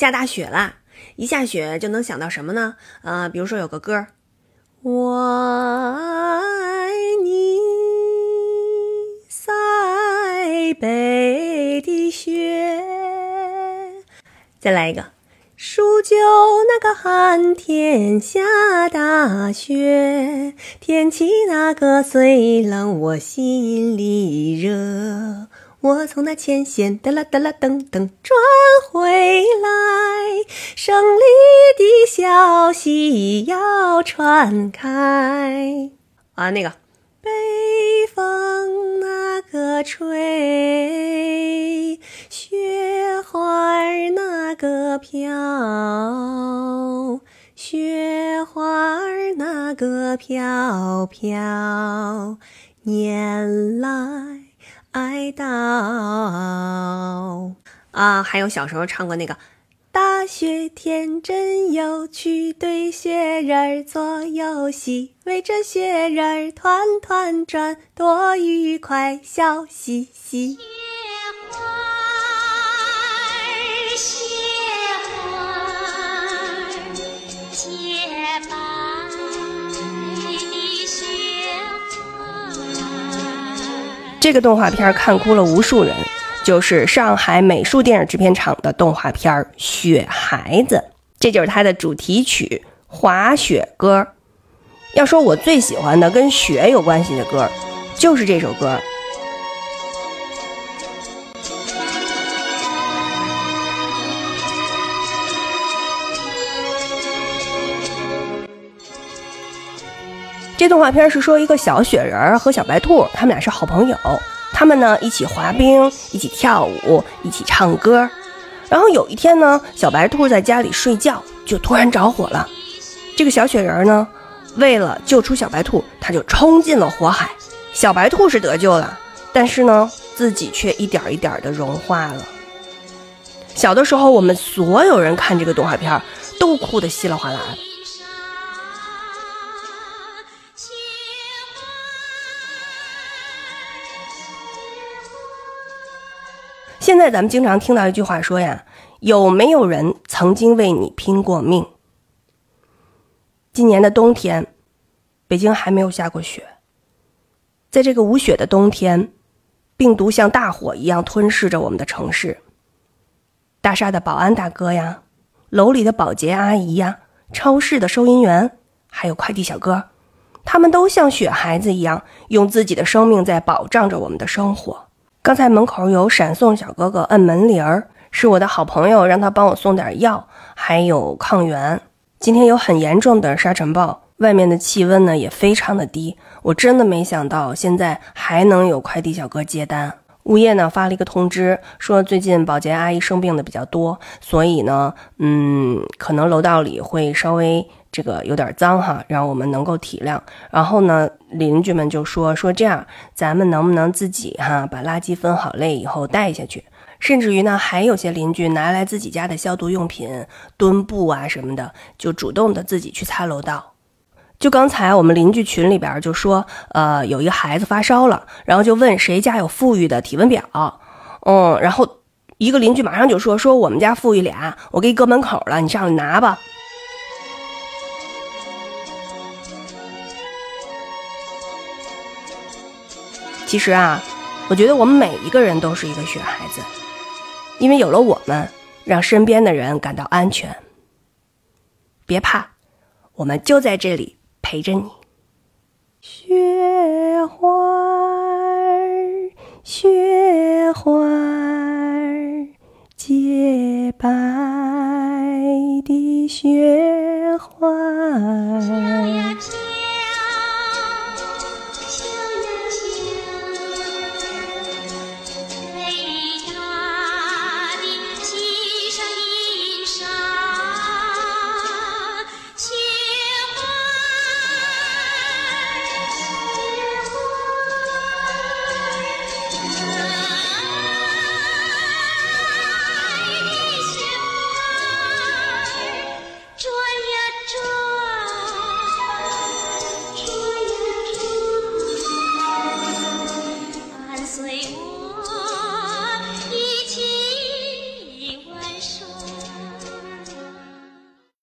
下大雪啦！一下雪就能想到什么呢？呃，比如说有个歌，我爱你，塞北的雪。再来一个，数九那个寒天下大雪，天气那个虽冷，我心里热。我从那前线哒啦哒啦噔噔转回来，胜利的消息要传开啊！那个北风那个吹，雪花那个飘，雪花那个飘飘，年来。爱到啊，还有小时候唱过那个大雪天真有趣，对雪人儿做游戏，围着雪人儿团团转，多愉快，笑嘻嘻。这个动画片看哭了无数人，就是上海美术电影制片厂的动画片《雪孩子》，这就是它的主题曲《滑雪歌》。要说我最喜欢的跟雪有关系的歌，就是这首歌。这动画片是说一个小雪人和小白兔，他们俩是好朋友。他们呢一起滑冰，一起跳舞，一起唱歌。然后有一天呢，小白兔在家里睡觉，就突然着火了。这个小雪人呢，为了救出小白兔，他就冲进了火海。小白兔是得救了，但是呢，自己却一点一点的融化了。小的时候，我们所有人看这个动画片，都哭得稀里哗啦的。现在咱们经常听到一句话说呀，有没有人曾经为你拼过命？今年的冬天，北京还没有下过雪。在这个无雪的冬天，病毒像大火一样吞噬着我们的城市。大厦的保安大哥呀，楼里的保洁阿姨呀，超市的收银员，还有快递小哥，他们都像雪孩子一样，用自己的生命在保障着我们的生活。刚才门口有闪送小哥哥摁门铃儿，是我的好朋友，让他帮我送点药，还有抗原。今天有很严重的沙尘暴，外面的气温呢也非常的低。我真的没想到现在还能有快递小哥接单。物业呢发了一个通知，说最近保洁阿姨生病的比较多，所以呢，嗯，可能楼道里会稍微。这个有点脏哈，让我们能够体谅。然后呢，邻居们就说说这样，咱们能不能自己哈把垃圾分好类以后带下去？甚至于呢，还有些邻居拿来自己家的消毒用品、墩布啊什么的，就主动的自己去擦楼道。就刚才我们邻居群里边就说，呃，有一个孩子发烧了，然后就问谁家有富裕的体温表。嗯，然后一个邻居马上就说说我们家富裕俩，我给你搁门口了，你上去拿吧。其实啊，我觉得我们每一个人都是一个雪孩子，因为有了我们，让身边的人感到安全。别怕，我们就在这里陪着你。雪花儿，雪花儿，洁白的雪花。